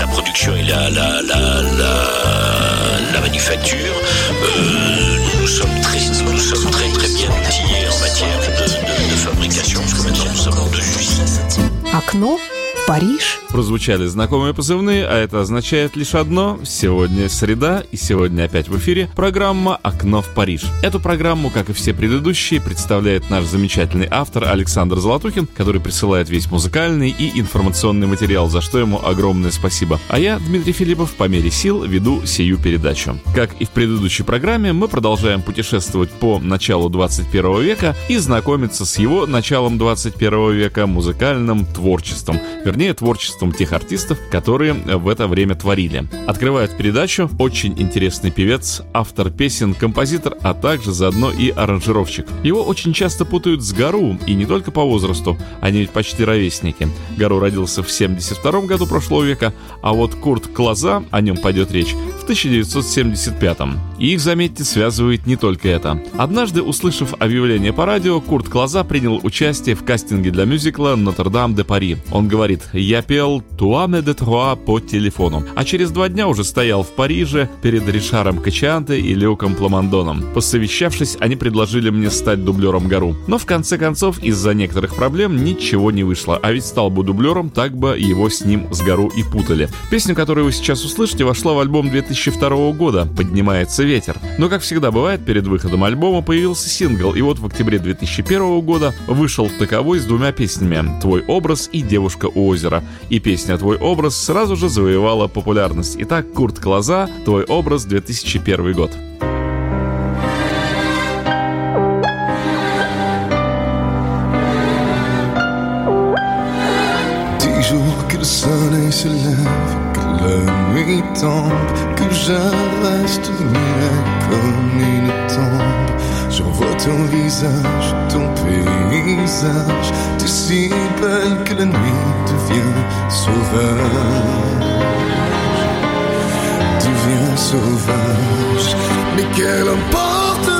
la production et la, la, la, la, la manufacture. Euh, nous sommes très, nous sommes très, très bien outillés en matière de, fabrication, parce que maintenant nous sommes en deux usines. Париж. Прозвучали знакомые позывные, а это означает лишь одно. Сегодня среда, и сегодня опять в эфире программа «Окно в Париж». Эту программу, как и все предыдущие, представляет наш замечательный автор Александр Золотухин, который присылает весь музыкальный и информационный материал, за что ему огромное спасибо. А я, Дмитрий Филиппов, по мере сил веду сию передачу. Как и в предыдущей программе, мы продолжаем путешествовать по началу 21 века и знакомиться с его началом 21 века музыкальным творчеством, вернее, творчеством тех артистов, которые в это время творили. Открывает передачу очень интересный певец, автор песен, композитор, а также заодно и аранжировщик. Его очень часто путают с Гару, и не только по возрасту, они ведь почти ровесники. Гару родился в 72 году прошлого века, а вот Курт Клаза, о нем пойдет речь, в 1975 И их, заметьте, связывает не только это. Однажды, услышав объявление по радио, Курт Клаза принял участие в кастинге для мюзикла «Нотр-Дам де Пари». Он говорит «Я пел «Туаме де Труа» по телефону», а через два дня уже стоял в Париже перед Ришаром Качианте и Люком Пламондоном. Посовещавшись, они предложили мне стать дублером Гару. Но в конце концов, из-за некоторых проблем ничего не вышло, а ведь стал бы дублером, так бы его с ним с Гару и путали. Песня, которую вы сейчас услышите, вошла в альбом 2002 года «Поднимается ветер». Но, как всегда бывает, перед выходом альбома появился сингл, и вот в октябре 2001 года вышел таковой с двумя песнями «Твой образ» и «Девушка у озера». И песня «Твой образ» сразу же завоевала популярность. Итак, Курт Клоза «Твой образ» 2001 год. Se lève, que la nuit tombe, que je reste muet comme une tombe. Je revois ton visage, ton paysage, tu si belle que la nuit devient sauvage. Devient sauvage, mais quelle importe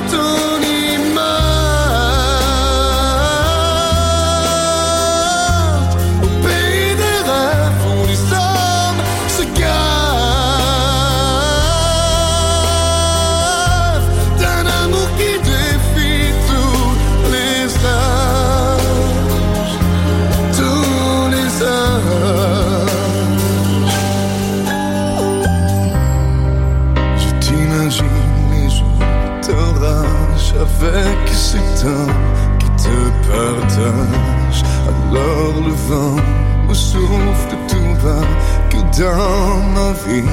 le vent me souffle tout bas que dans ma vie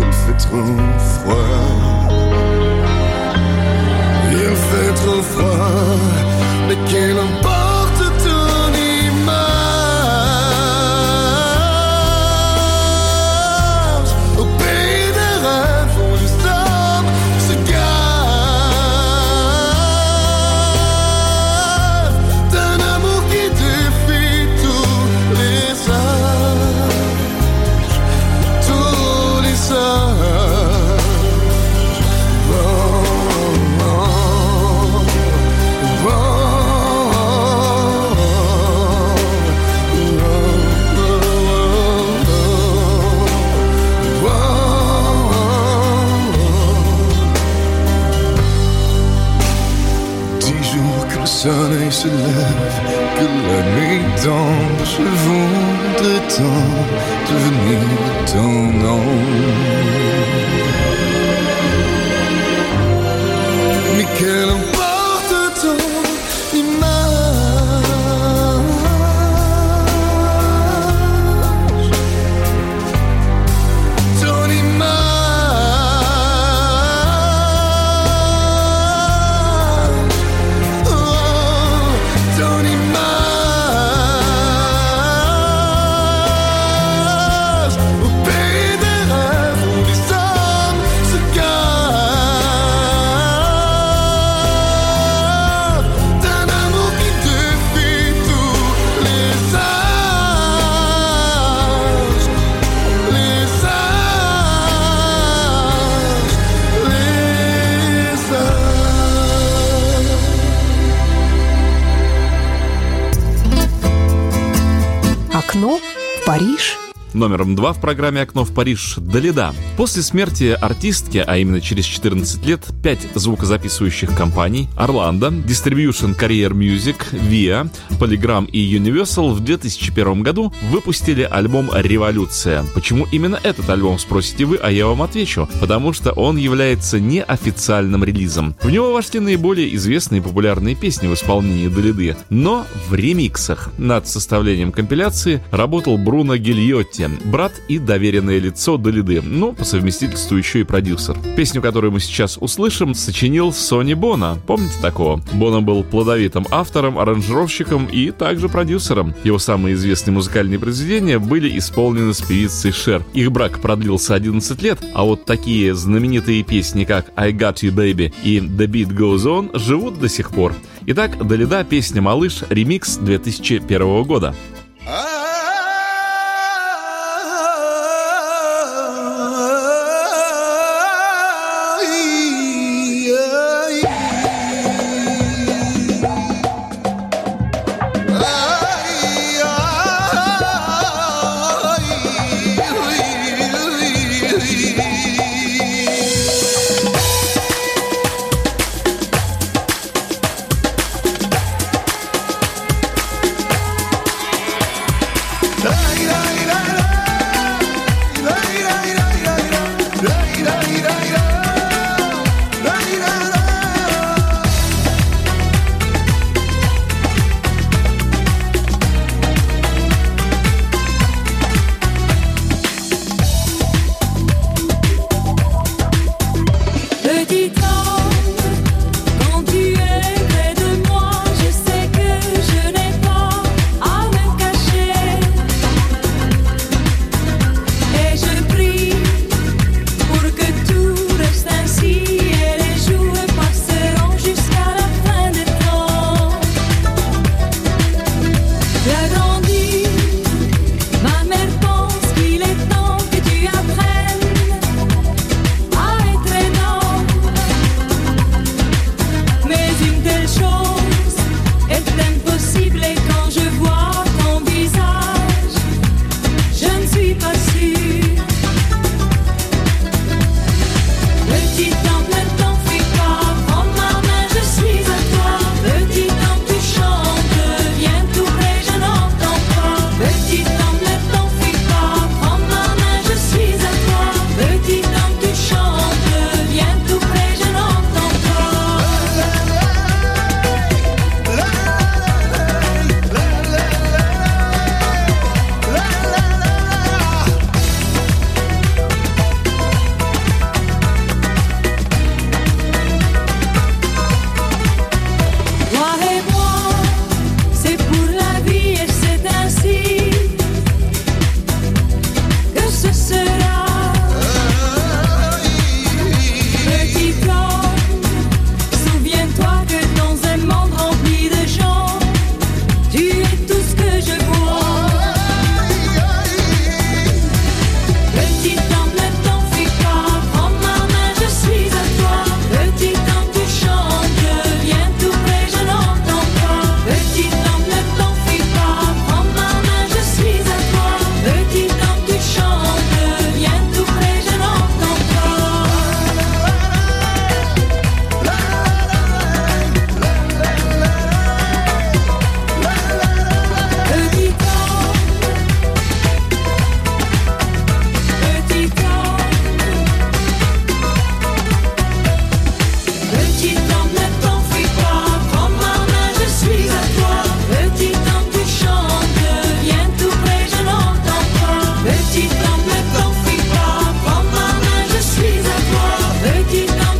il fait trop froid. Il fait trop froid, mais qu'il importe je voudrais tant devenir ton ombre. Номером два в программе «Окно в Париж» Далида. После смерти артистки, а именно через 14 лет, пять звукозаписывающих компаний Орландо, Distribution Career Music, Via, Polygram и Universal в 2001 году выпустили альбом «Революция». Почему именно этот альбом, спросите вы, а я вам отвечу. Потому что он является неофициальным релизом. В него вошли наиболее известные и популярные песни в исполнении Далиды, но в ремиксах. Над составлением компиляции работал Бруно Гильотти, брат и доверенное лицо Далиды, но по совместительству еще и продюсер. Песню, которую мы сейчас услышим, сочинил Сони Бона. Помните такого? Бона был плодовитым автором, аранжировщиком и также продюсером. Его самые известные музыкальные произведения были исполнены с певицей Шер. Их брак продлился 11 лет, а вот такие знаменитые песни, как I Got You Baby и The Beat Goes On, живут до сих пор. Итак, Далида, песня «Малыш», ремикс 2001 года. Летом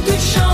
good shot.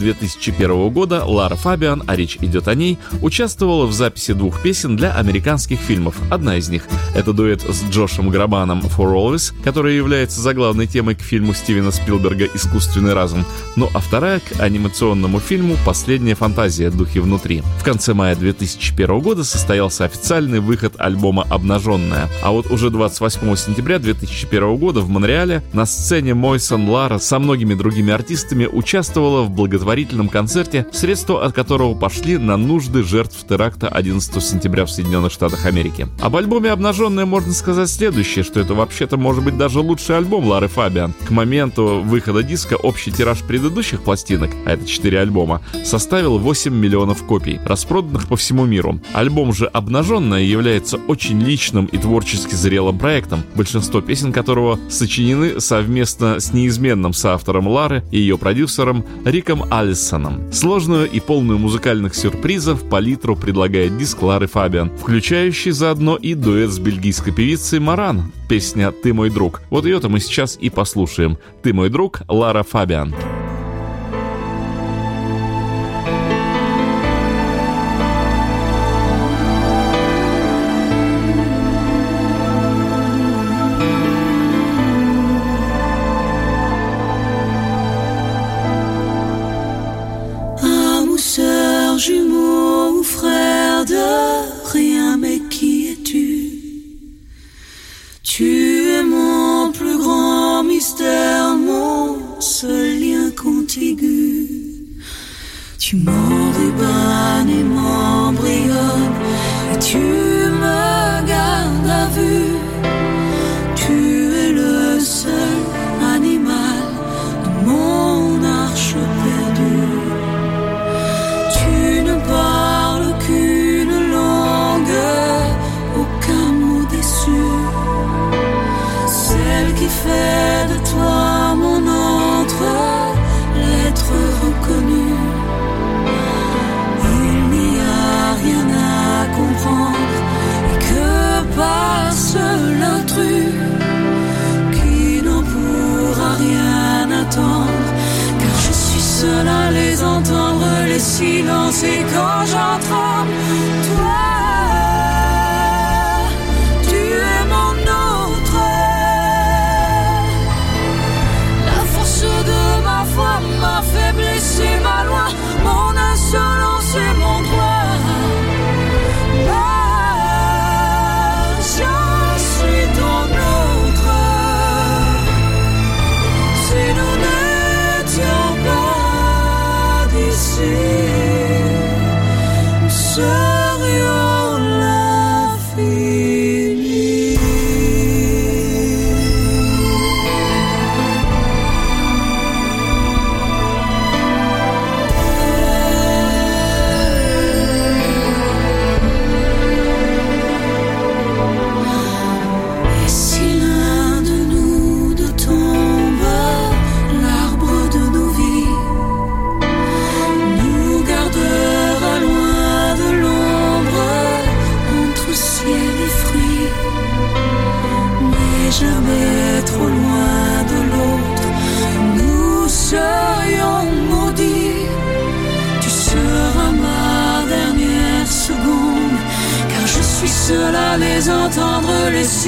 2001 года Лара Фабиан, а речь идет о ней, участвовала в записи двух песен для американских фильмов. Одна из них — это дуэт с Джошем Грабаном «For Always», который является заглавной темой к фильму Стивена Спилберга «Искусственный разум», ну а вторая — к анимационному фильму «Последняя фантазия. Духи внутри». В конце мая 2001 года состоялся официальный выход альбома «Обнаженная», а вот уже 28 сентября 2001 года в Монреале на сцене Мойсон Лара со многими другими артистами участвовала в благотворительном концерте, средства от которого пошли на нужды жертв теракта 11 сентября в Соединенных Штатах Америки. Об альбоме «Обнаженная» можно сказать следующее, что это вообще-то может быть даже лучший альбом Лары Фабиан. К моменту выхода диска общий тираж предыдущих пластинок, а это 4 альбома, составил 8 миллионов копий, распроданных по всему миру. Альбом же «Обнаженная» является очень личным и творчески зрелым проектом, большинство песен которого сочинены совместно с неизменным соавтором Лары и ее продюсером Риком Алисоном. Сложную и полную музыкальных сюрпризов палитру предлагает диск Лары Фабиан, включающий заодно и дуэт с бельгийской певицей Маран, песня «Ты мой друг». Вот ее-то мы сейчас и послушаем. «Ты мой друг» Лара Фабиан. c'est quand j'en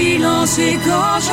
Париж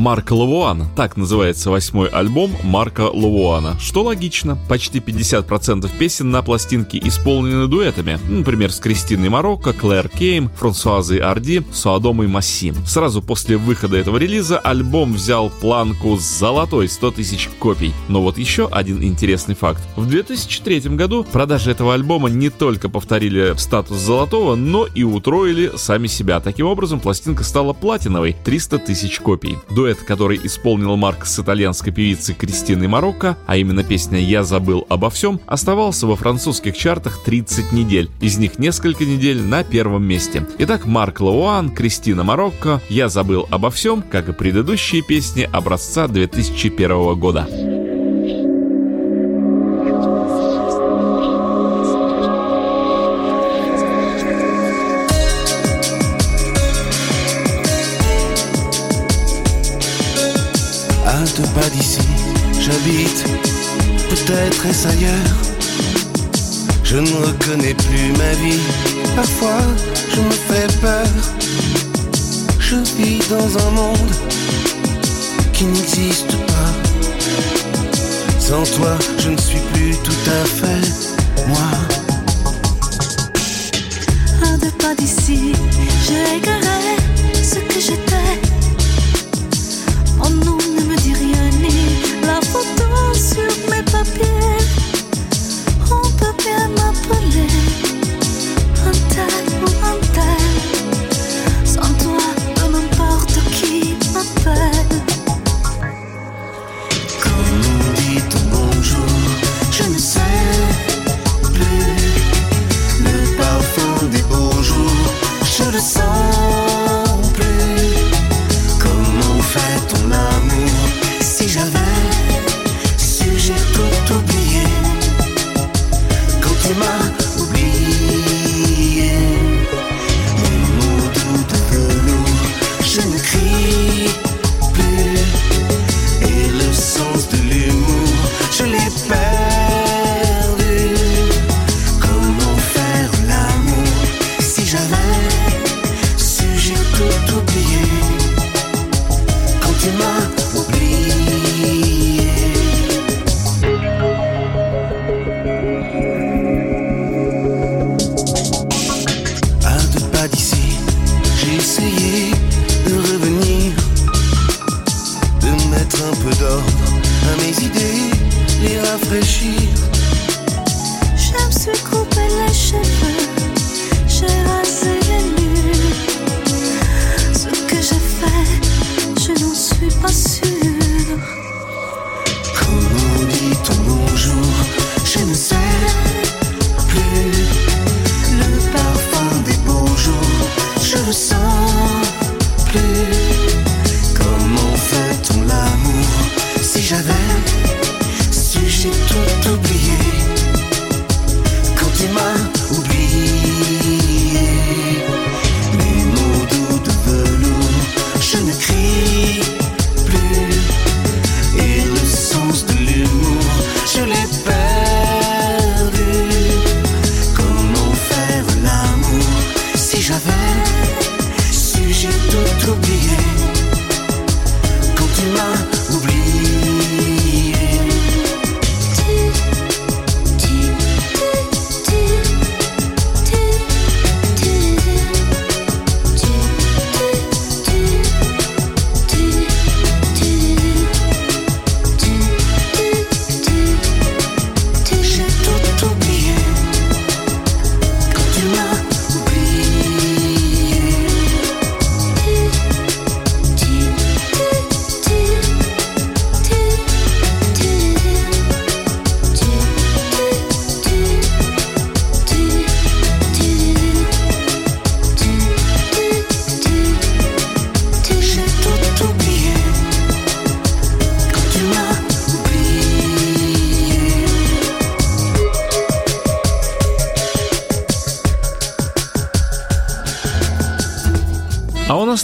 Марк Лавуан. Так называется восьмой альбом Марка Лавуана. Что логично. Почти 50% песен на пластинке исполнены дуэтами. Например, с Кристиной Марокко, Клэр Кейм, Франсуазой Арди, Суадомой Массим. Сразу после выхода этого релиза альбом взял планку с золотой 100 тысяч копий. Но вот еще один интересный факт. В 2003 году продажи этого альбома не только повторили статус золотого, но и утроили сами себя. Таким образом, пластинка стала платиновой 300 тысяч копий. Дуэт, который исполнил Марк с итальянской певицей Кристиной Марокко, а именно песня «Я забыл обо всем», оставался во французских чартах 30 недель. Из них несколько недель на первом месте. Итак, Марк Лауан, Кристина Марокко, «Я забыл обо всем», как и предыдущие песни образца 2001 года. J'habite peut-être est-ce ailleurs. Je ne reconnais plus ma vie, parfois je me fais peur. Je vis dans un monde qui n'existe pas. Sans toi, je ne suis plus tout à fait moi. Un de pas d'ici, j'ai égaré ce que j'étais.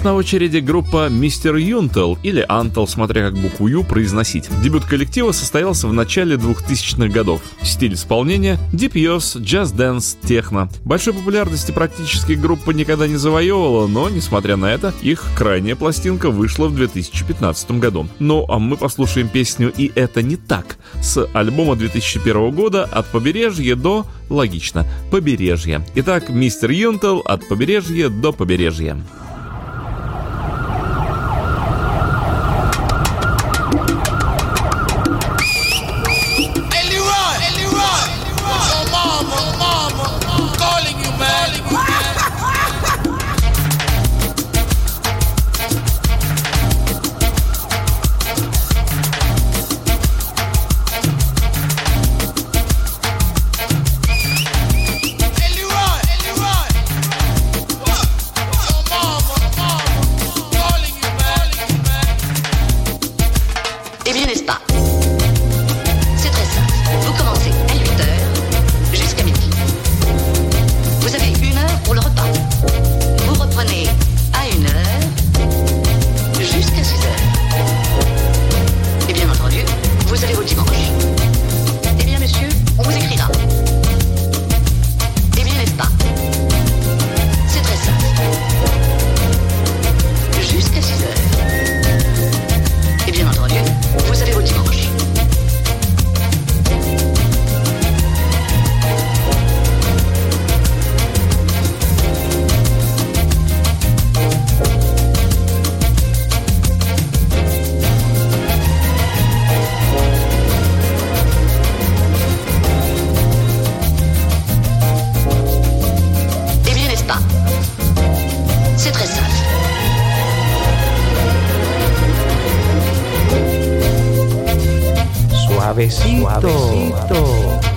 На очереди группа Мистер Юнтел или Антел, смотря как букву Ю произносить. Дебют коллектива состоялся в начале 2000-х годов. Стиль исполнения — Yours, Jazz Dance, техно. Большой популярности практически группа никогда не завоевывала, но, несмотря на это, их крайняя пластинка вышла в 2015 году. Ну, а мы послушаем песню «И это не так» с альбома 2001 года «От побережья до...» Логично, побережья. Итак, Мистер Юнтел «От побережья до побережья». Suavecito.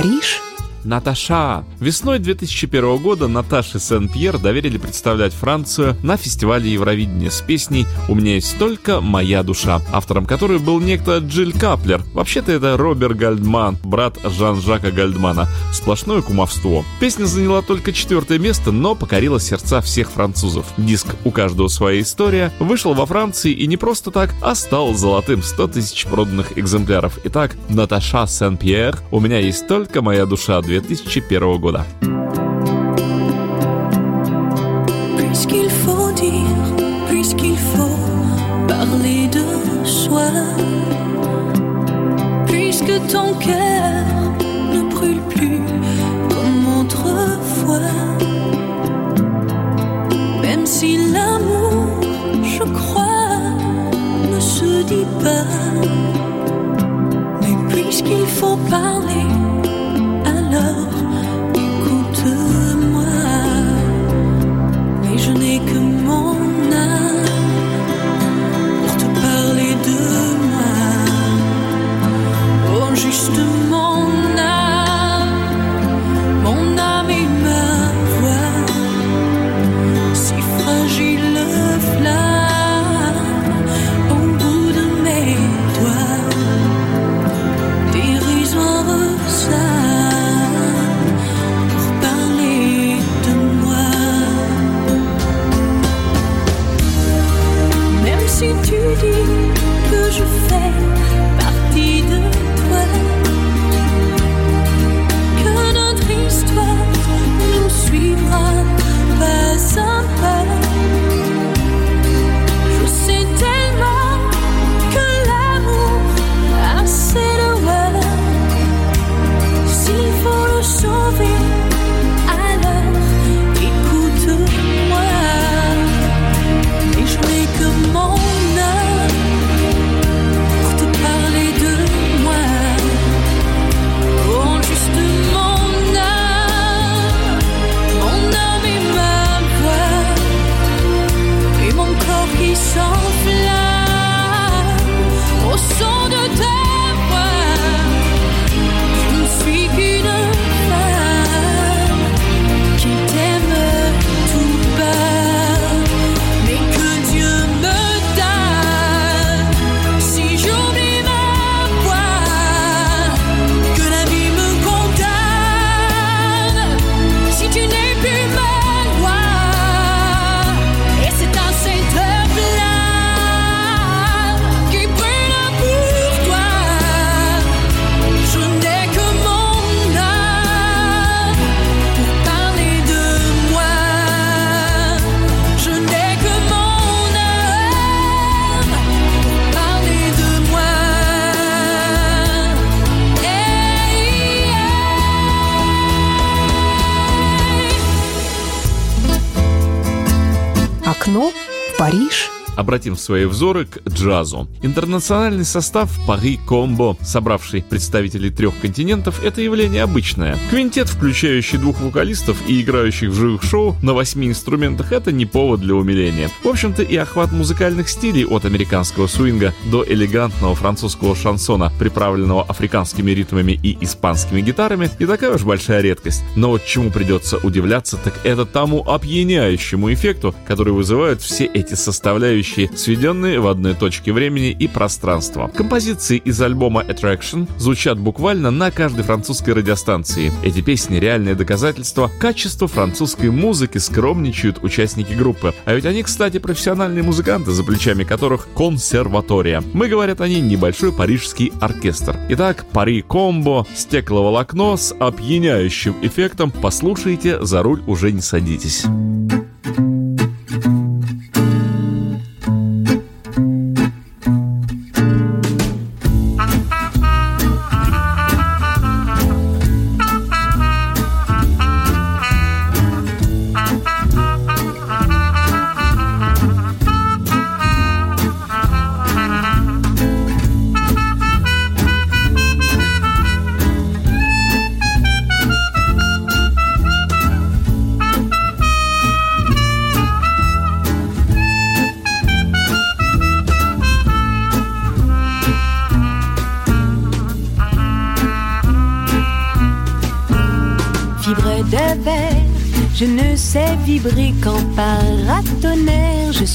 Париж – Наташа. Весной 2001 года Наташе Сен-Пьер доверили представлять Францию на фестивале Евровидения с песней «У меня есть только моя душа», автором которой был некто Джиль Каплер. Вообще-то это Роберт Гальдман, брат Жан-Жака Гальдмана. Сплошное кумовство. Песня заняла только четвертое место, но покорила сердца всех французов. Диск «У каждого своя история» вышел во Франции и не просто так, а стал золотым 100 тысяч проданных экземпляров. Итак, Наташа Сен-Пьер «У меня есть только моя душа» 2001 года. Puisqu'il faut dire, puisqu'il faut parler de soi, puisque ton cœur ne brûle plus comme autrefois, même si l'amour, je crois, ne se dit pas. Mais puisqu'il faut parler, Обратим свои взоры к джазу. Интернациональный состав Пари Комбо, собравший представителей трех континентов, это явление обычное. Квинтет, включающий двух вокалистов и играющих в живых шоу на восьми инструментах, это не повод для умиления. В общем-то и охват музыкальных стилей от американского свинга до элегантного французского шансона, приправленного африканскими ритмами и испанскими гитарами, не такая уж большая редкость. Но вот чему придется удивляться, так это тому опьяняющему эффекту, который вызывают все эти составляющие, сведенные в одной точке времени и пространства. Композиции из альбома Attraction звучат буквально на каждой французской радиостанции. Эти песни — реальное доказательство качества французской музыки, скромничают участники группы. А ведь они, кстати, профессиональные музыканты, за плечами которых консерватория. Мы, говорят они, небольшой парижский оркестр. Итак, Пари Комбо, стекловолокно с опьяняющим эффектом. Послушайте, за руль уже не садитесь.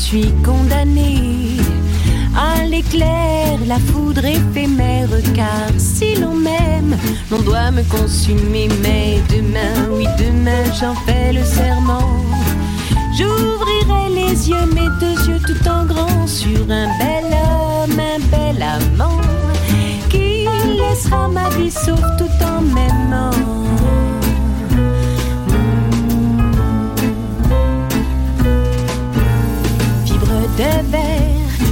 Suis condamné à l'éclair, la foudre éphémère, car si l'on m'aime, l'on doit me consumer. Mais demain, oui, demain, j'en fais le serment. J'ouvrirai les yeux, mes deux yeux tout en grand, sur un bel homme, un bel amant, qui laissera ma vie sauve tout en m'aimant.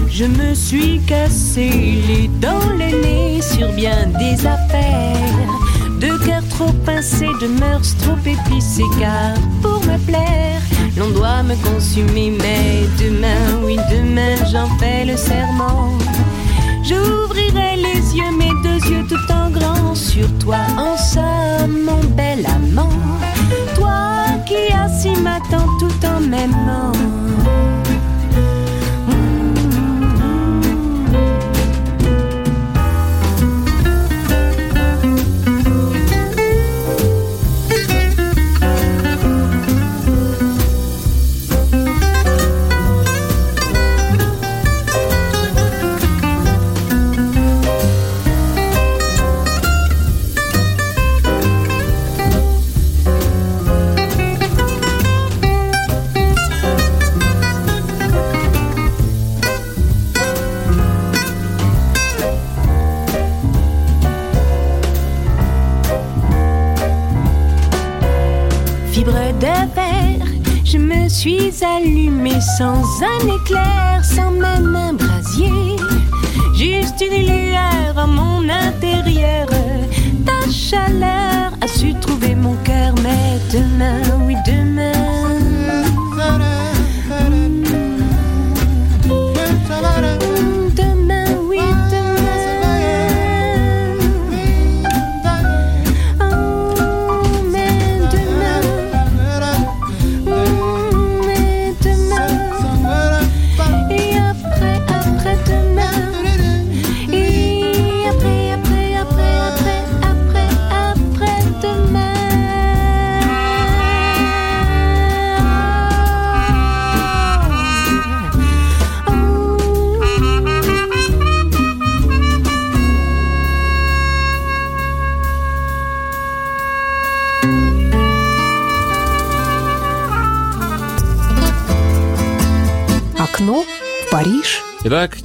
Je me suis cassé les dents, le nez sur bien des affaires. de cœur trop pincé, de mœurs trop épicées, car pour me plaire, l'on doit me consumer. Mais demain, oui, demain, j'en fais le serment. J'ouvrirai les yeux, mes deux yeux tout en grand sur toi, en somme, mon bel amant. Toi qui assis m'attends tout en m'aimant. Suis allumée sans un éclair, sans même un brasier. Juste une lueur à mon intérieur. Ta chaleur a su trouver mon cœur, mais demain.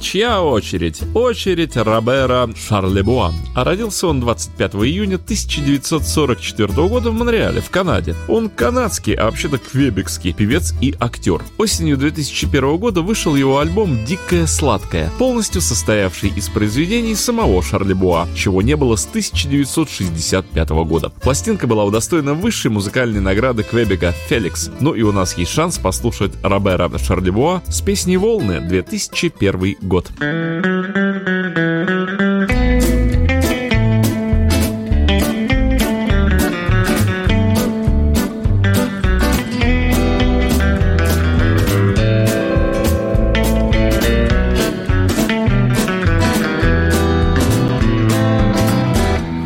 Чья очередь? Очередь Робера Шарлебуа. А родился он 25 июня 1944 года в Монреале, в Канаде. Он канадский, а вообще-то квебекский певец и актер. Осенью 2001 года вышел его альбом «Дикая сладкая», полностью состоявший из произведений самого Шарлебуа, чего не было с 1965 года. Пластинка была удостоена высшей музыкальной награды Квебека «Феликс». Ну и у нас есть шанс послушать Робера Шарлебуа с песней «Волны» 2001 2021 год.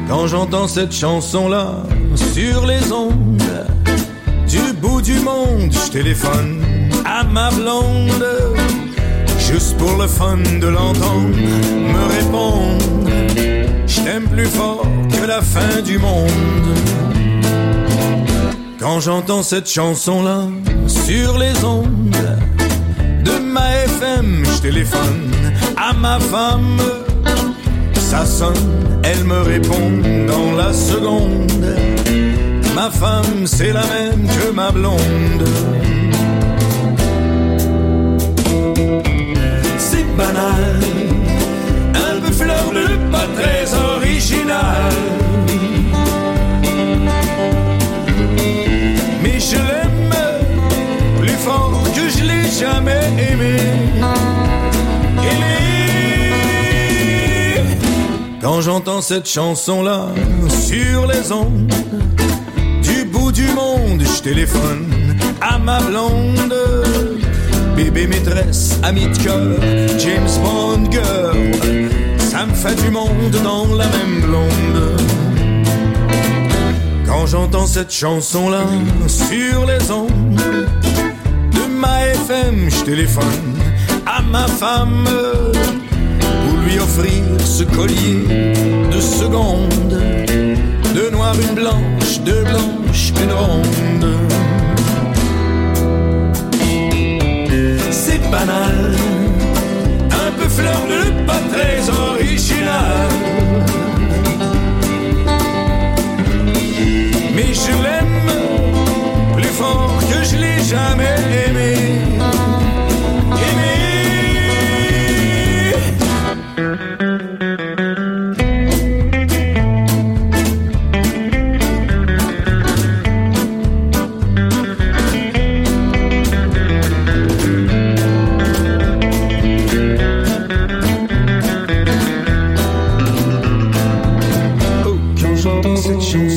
Quand j'entends cette chanson-là sur les ondes, du bout du monde, je téléphone à ma blonde juste pour le fun de l'entendre me répondre. Je t'aime plus fort que la fin du monde. Quand j'entends cette chanson-là sur les ondes de ma FM, je téléphone à ma femme. Ça sonne, elle me répond dans la seconde. Ma femme, c'est la même que ma blonde. Banal, un peu fleur de pas très original. Mais je l'aime plus fort que je l'ai jamais aimé. Quand j'entends cette chanson-là sur les ondes, du bout du monde, je téléphone à ma blonde bébé maîtresse, ami de cœur, James Bond girl, ça me fait du monde dans la même blonde. Quand j'entends cette chanson-là sur les ondes de ma FM, je téléphone à ma femme pour lui offrir ce collier de seconde, de noir une blanche, de blanche une ronde. Un peu fleur de pas très original. Mais je l'aime plus fort que je l'ai jamais aimé. fortune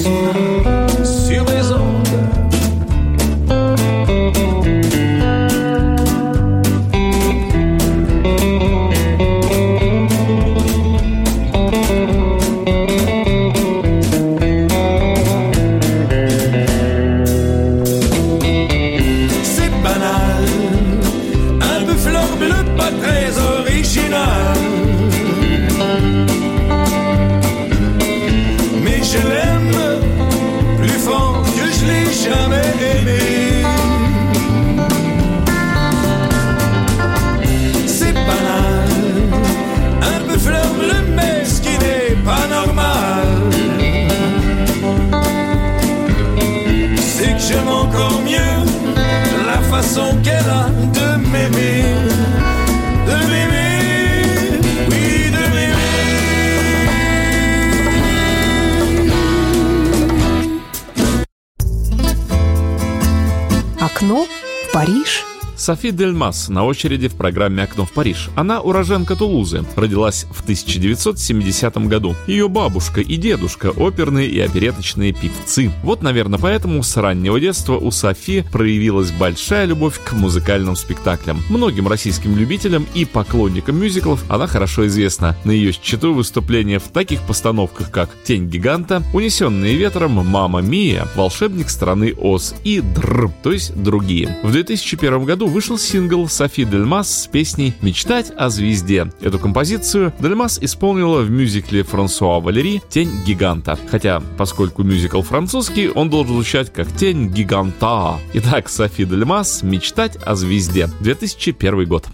Софи Дельмас на очереди в программе «Окно в Париж». Она уроженка Тулузы, родилась в 1970 году. Ее бабушка и дедушка – оперные и опереточные певцы. Вот, наверное, поэтому с раннего детства у Софи проявилась большая любовь к музыкальным спектаклям. Многим российским любителям и поклонникам мюзиклов она хорошо известна. На ее счету выступления в таких постановках, как «Тень гиганта», «Унесенные ветром», «Мама Мия», «Волшебник страны Оз» и «Др», то есть другие. В 2001 году вышел сингл Софи Дельмас с песней «Мечтать о звезде». Эту композицию Дельмас исполнила в мюзикле Франсуа Валери «Тень гиганта». Хотя, поскольку мюзикл французский, он должен звучать как «Тень гиганта». Итак, Софи Дельмас «Мечтать о звезде». 2001 год.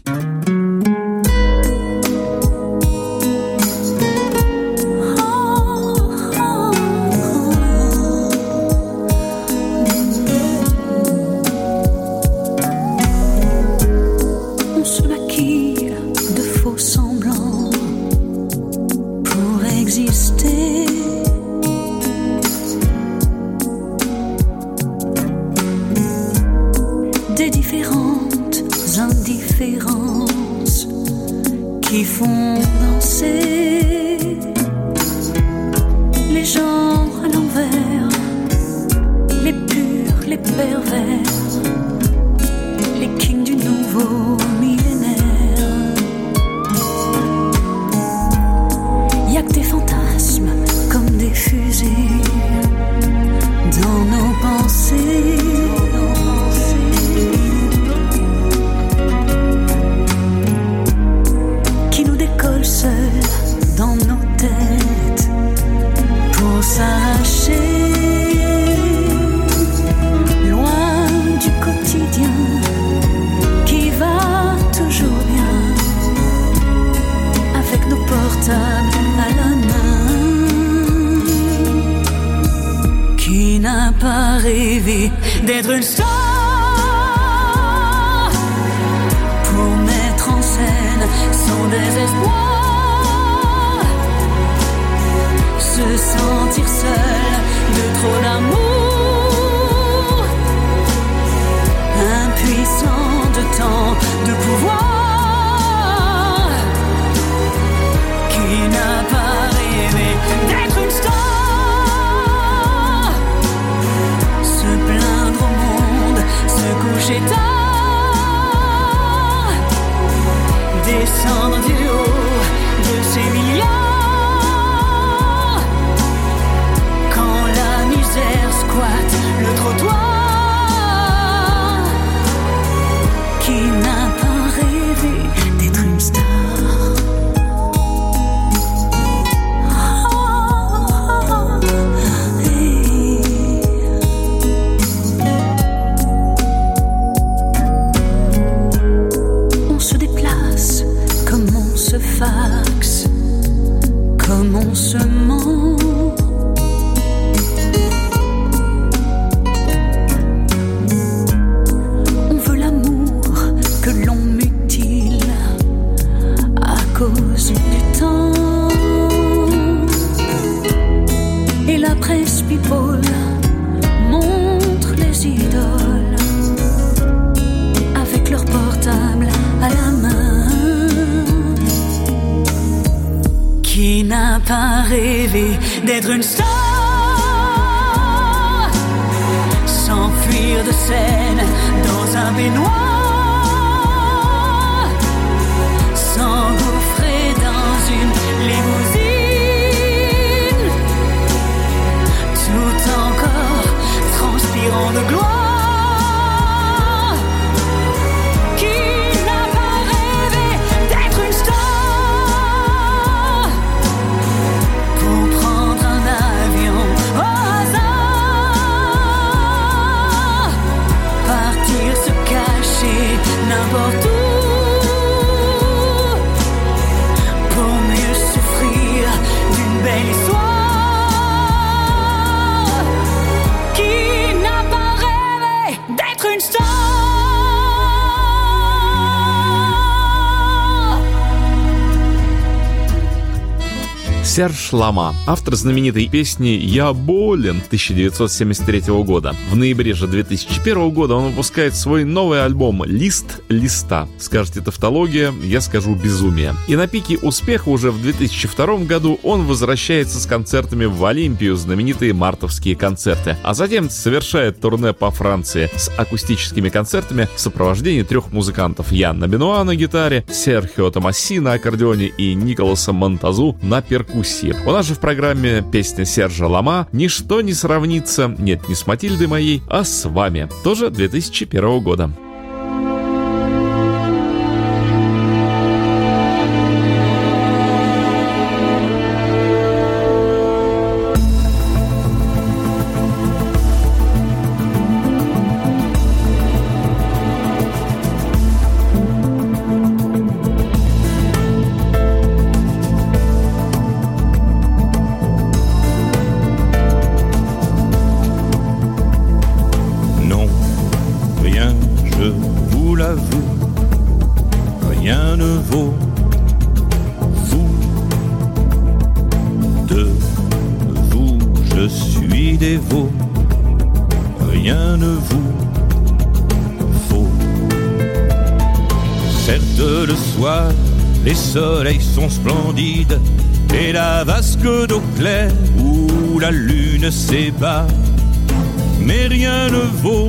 n'importe. Серж Лама, автор знаменитой песни «Я болен» 1973 года. В ноябре же 2001 года он выпускает свой новый альбом «Лист листа». Скажете тавтология, я скажу безумие. И на пике успеха уже в 2002 году он возвращается с концертами в Олимпию, знаменитые мартовские концерты, а затем совершает турне по Франции с акустическими концертами в сопровождении трех музыкантов Янна Бенуа на гитаре, Серхио Томаси на аккордеоне и Николаса Монтазу на перкуссии. У нас же в программе песня Сержа Лама «Ничто не сравнится», нет, не с Матильдой моей, а с вами, тоже 2001 года. Et la vasque d'eau claire où la lune s'ébat. Mais rien ne vaut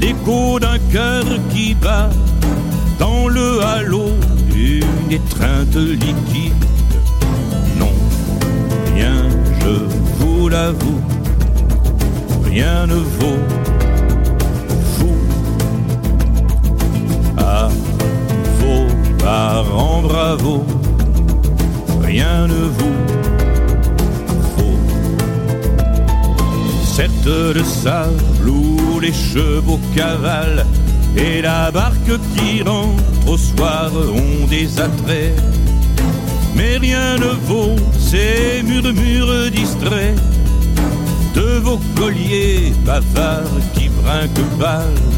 l'écho d'un cœur qui bat dans le halo d'une étreinte liquide. Non, rien, je vous l'avoue, rien ne vaut parents, bravo rien ne vous faut. Certes, le sable où les chevaux cavalent et la barque qui rentre au soir ont des attraits. Mais rien ne vaut ces murmures distraits de vos colliers bavards qui brinquent pâle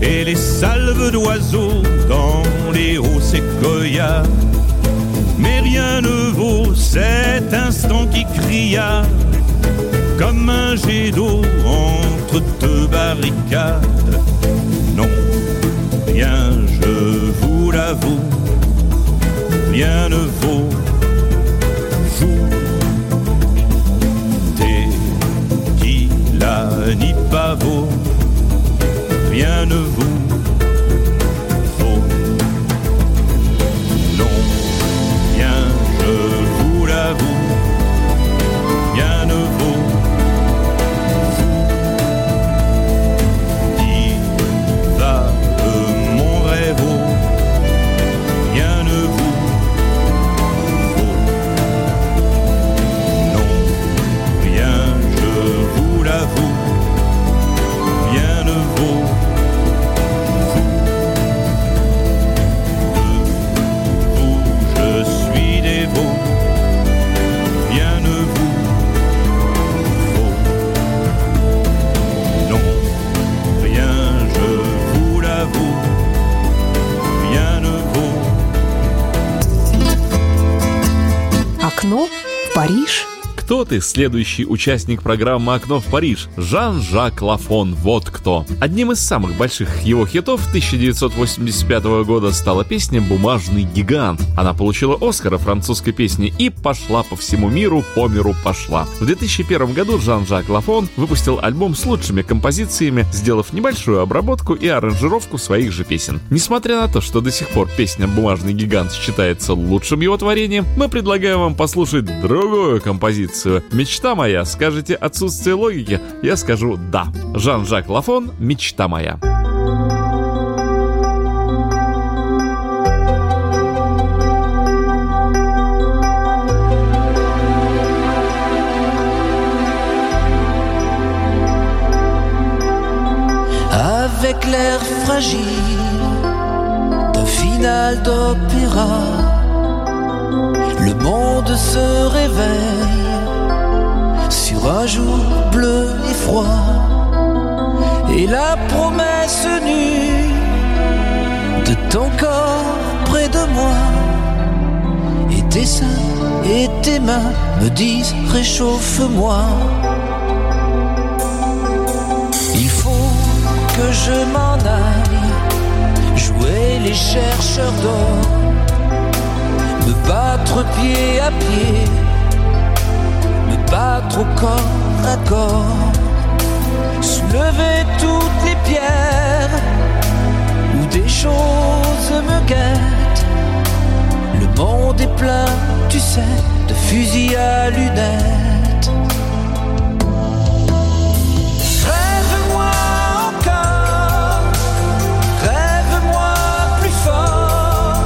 et les salves d'oiseaux dans les hauts séquoias. Mais rien ne vaut cet instant qui cria comme un jet d'eau entre deux barricades. Non, rien, je vous l'avoue, rien ne vaut rien ne vous кто ты, следующий участник программы «Окно в Париж» Жан-Жак Лафон, вот кто. Одним из самых больших его хитов 1985 года стала песня «Бумажный гигант». Она получила Оскара французской песни и пошла по всему миру, по миру пошла. В 2001 году Жан-Жак Лафон выпустил альбом с лучшими композициями, сделав небольшую обработку и аранжировку своих же песен. Несмотря на то, что до сих пор песня «Бумажный гигант» считается лучшим его творением, мы предлагаем вам послушать другую композицию «Мечта моя». Скажете «Отсутствие логики», я скажу «да». Жан-Жак Лафон «Мечта моя». Avec l'air fragile d'un final d'opéra. Le monde se réveille sur un jour bleu et froid. Et la promesse nue de ton corps près de moi. Et tes seins et tes mains me disent réchauffe-moi. Il faut que je m'en aille, jouer les chercheurs d'or, me battre pied à pied, battre au corps à corps, soulever toutes les pierres où des choses me guettent. Le monde est plein, tu sais, de fusils à lunettes. Rêve-moi encore, rêve-moi plus fort.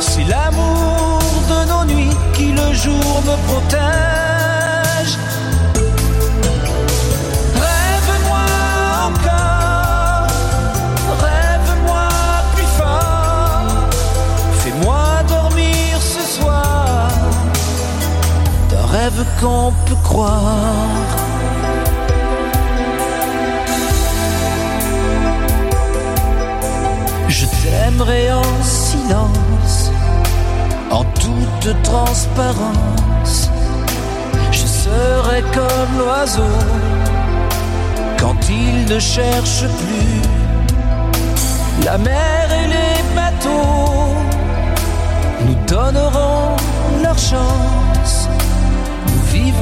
C'est l'amour de nos nuits qui le jour me protège. Qu'on peut croire. Je t'aimerai en silence, en toute transparence. Je serai comme l'oiseau quand il ne cherche plus la mer et les bateaux. Nous donnerons leur chance.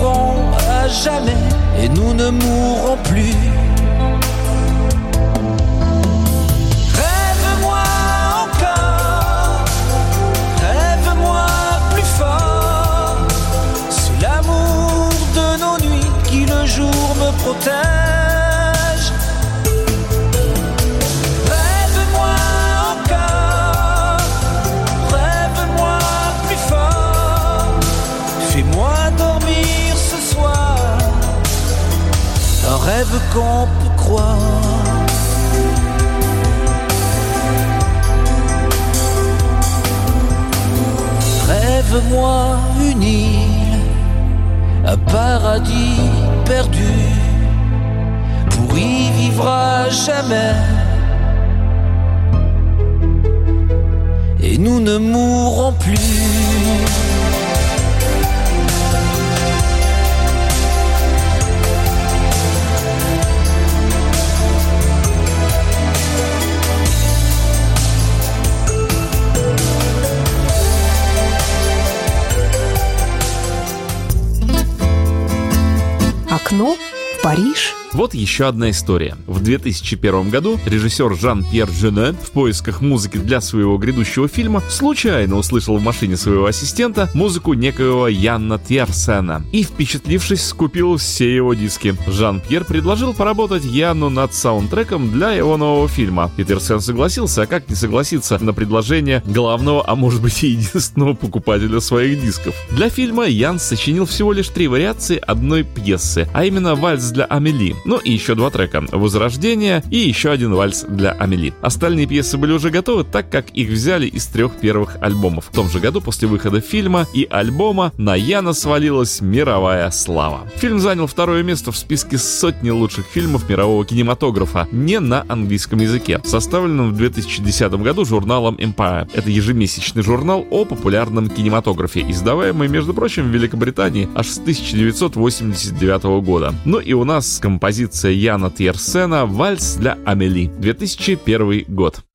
À jamais et nous ne mourrons plus. Rêve-moi encore, rêve-moi plus fort. C'est l'amour de nos nuits qui le jour me protège. Rêve qu'on peut croire. Rêve-moi une île, un paradis perdu, pour y vivre à jamais. Et nous ne mourrons plus. Окно в Париж. Вот еще одна история. В 2001 году режиссер Жан-Пьер Жене в поисках музыки для своего грядущего фильма случайно услышал в машине своего ассистента музыку некоего Янна Тьерсена и, впечатлившись, скупил все его диски. Жан-Пьер предложил поработать Яну над саундтреком для его нового фильма. И Тьерсен согласился, а как не согласиться на предложение главного, а может быть и единственного покупателя своих дисков. Для фильма Ян сочинил всего лишь три вариации одной пьесы, а именно вальс для Амели, ну и еще два трека «Возрождение» и еще один вальс для Амели. Остальные пьесы были уже готовы, так как их взяли из трех первых альбомов. В том же году после выхода фильма и альбома на Яна свалилась мировая слава. Фильм занял второе место в списке сотни лучших фильмов мирового кинематографа не на английском языке, составленном в 2010 году журналом Empire. Это ежемесячный журнал о популярном кинематографе, издаваемый, между прочим, в Великобритании аж с 1989 года. Ну и у нас композиция Яна Тьерсена «Вальс для Амели», 2001 год.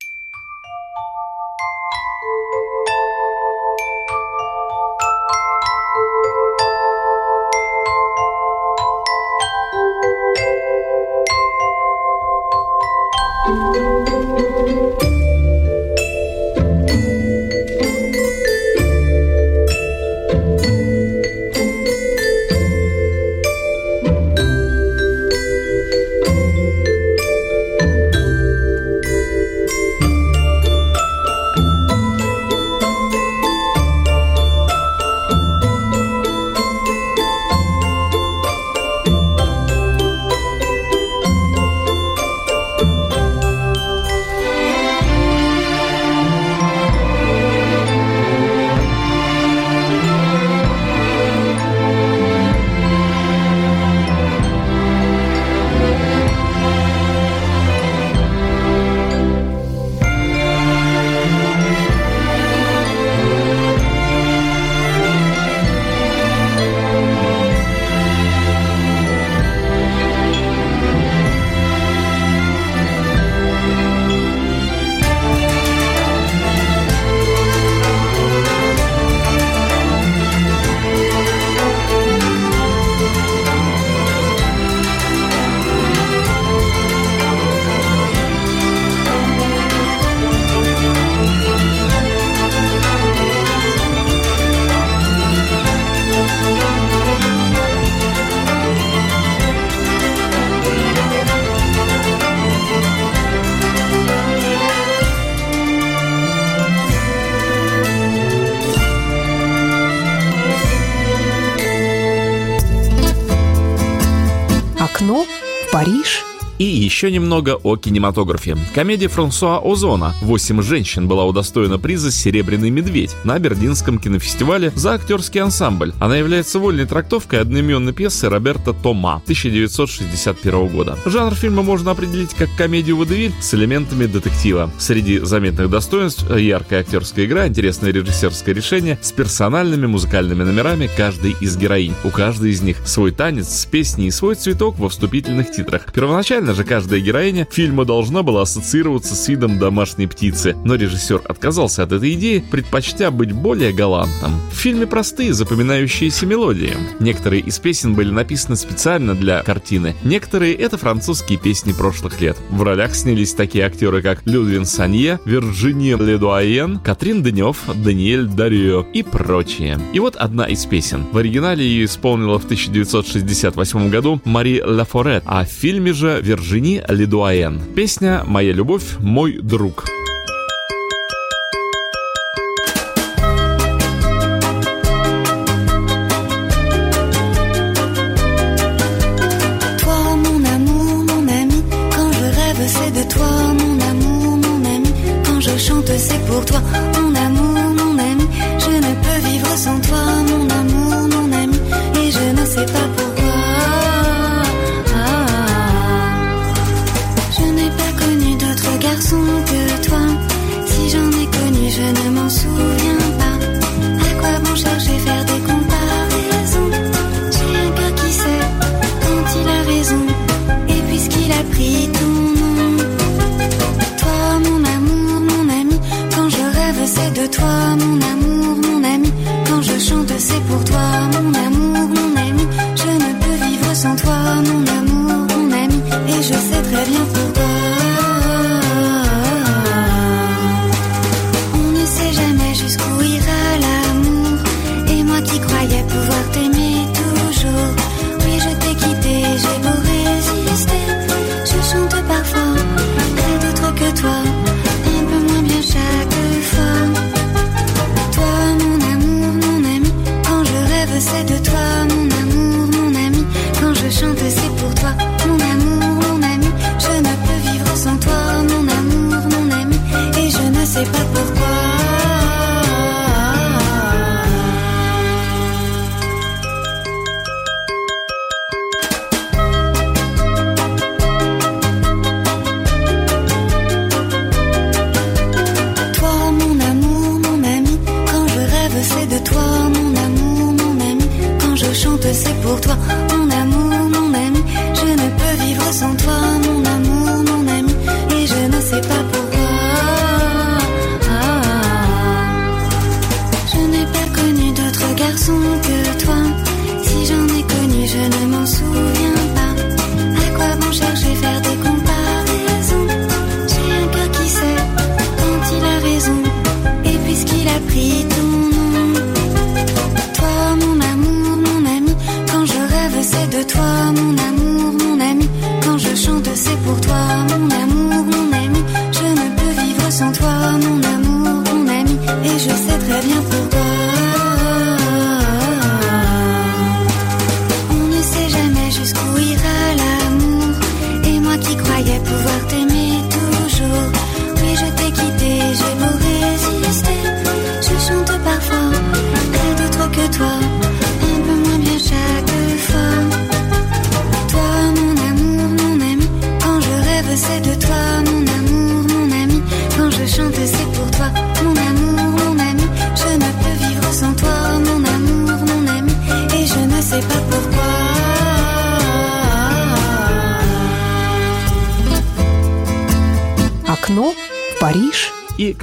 Еще немного о кинематографе. Комедия Франсуа Озона «Восемь женщин» была удостоена приза «Серебряный медведь» на Бердинском кинофестивале за актерский ансамбль. Она является вольной трактовкой одноименной пьесы Роберта Тома 1961 года. Жанр фильма можно определить как комедию водевиль с элементами детектива. Среди заметных достоинств – яркая актерская игра, интересное режиссерское решение с персональными музыкальными номерами каждой из героинь. У каждой из них свой танец с песней и свой цветок во вступительных титрах. Первоначально же каждый Каждая героиня фильма должна была ассоциироваться с видом домашней птицы, но режиссер отказался от этой идеи, предпочтя быть более галантным. В фильме простые запоминающиеся мелодии. Некоторые из песен были написаны специально для картины, некоторые — это французские песни прошлых лет. В ролях снялись такие актеры, как Людвин Санье, Вирджиния Ледуаен, Катрин Денев, Даниэль Дарио и прочие. И вот одна из песен. В оригинале ее исполнила в 1968 году Мари Лафорет, а в фильме же Вирджиния Ами Ледуаен. Песня «Моя любовь, мой друг».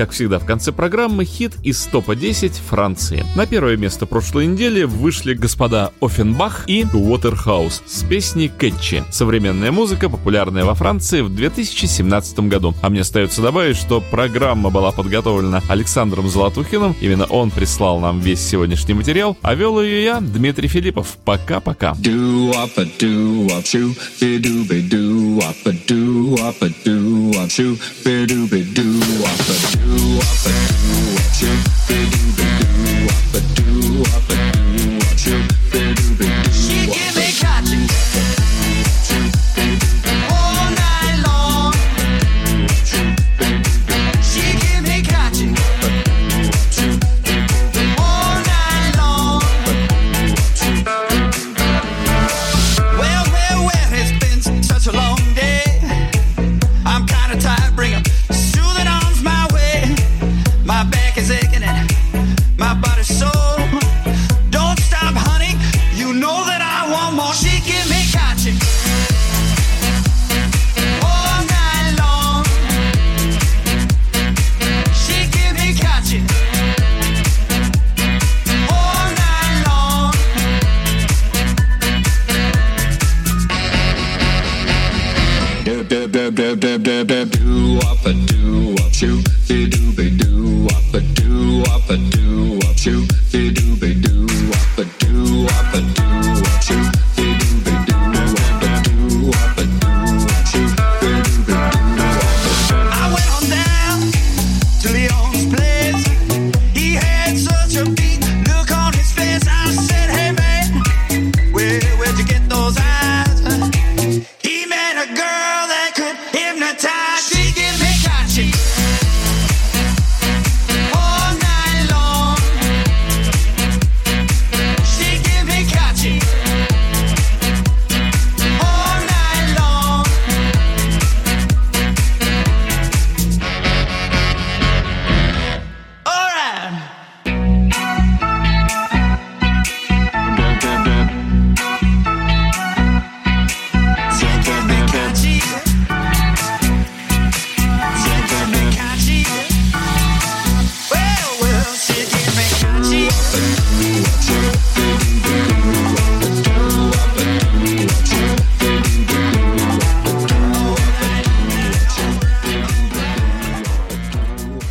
Как всегда, в конце программы хит из топа 10 Франции. На первое место прошлой недели вышли господа Оффенбах и Уотерхаус с песни «Кэтчи». Современная музыка, популярная во Франции в 2017 году. А мне остается добавить, что программа была подготовлена Александром Золотухиным. Именно он прислал нам весь сегодняшний материал. А вел ее я, Дмитрий Филиппов. Пока-пока. Up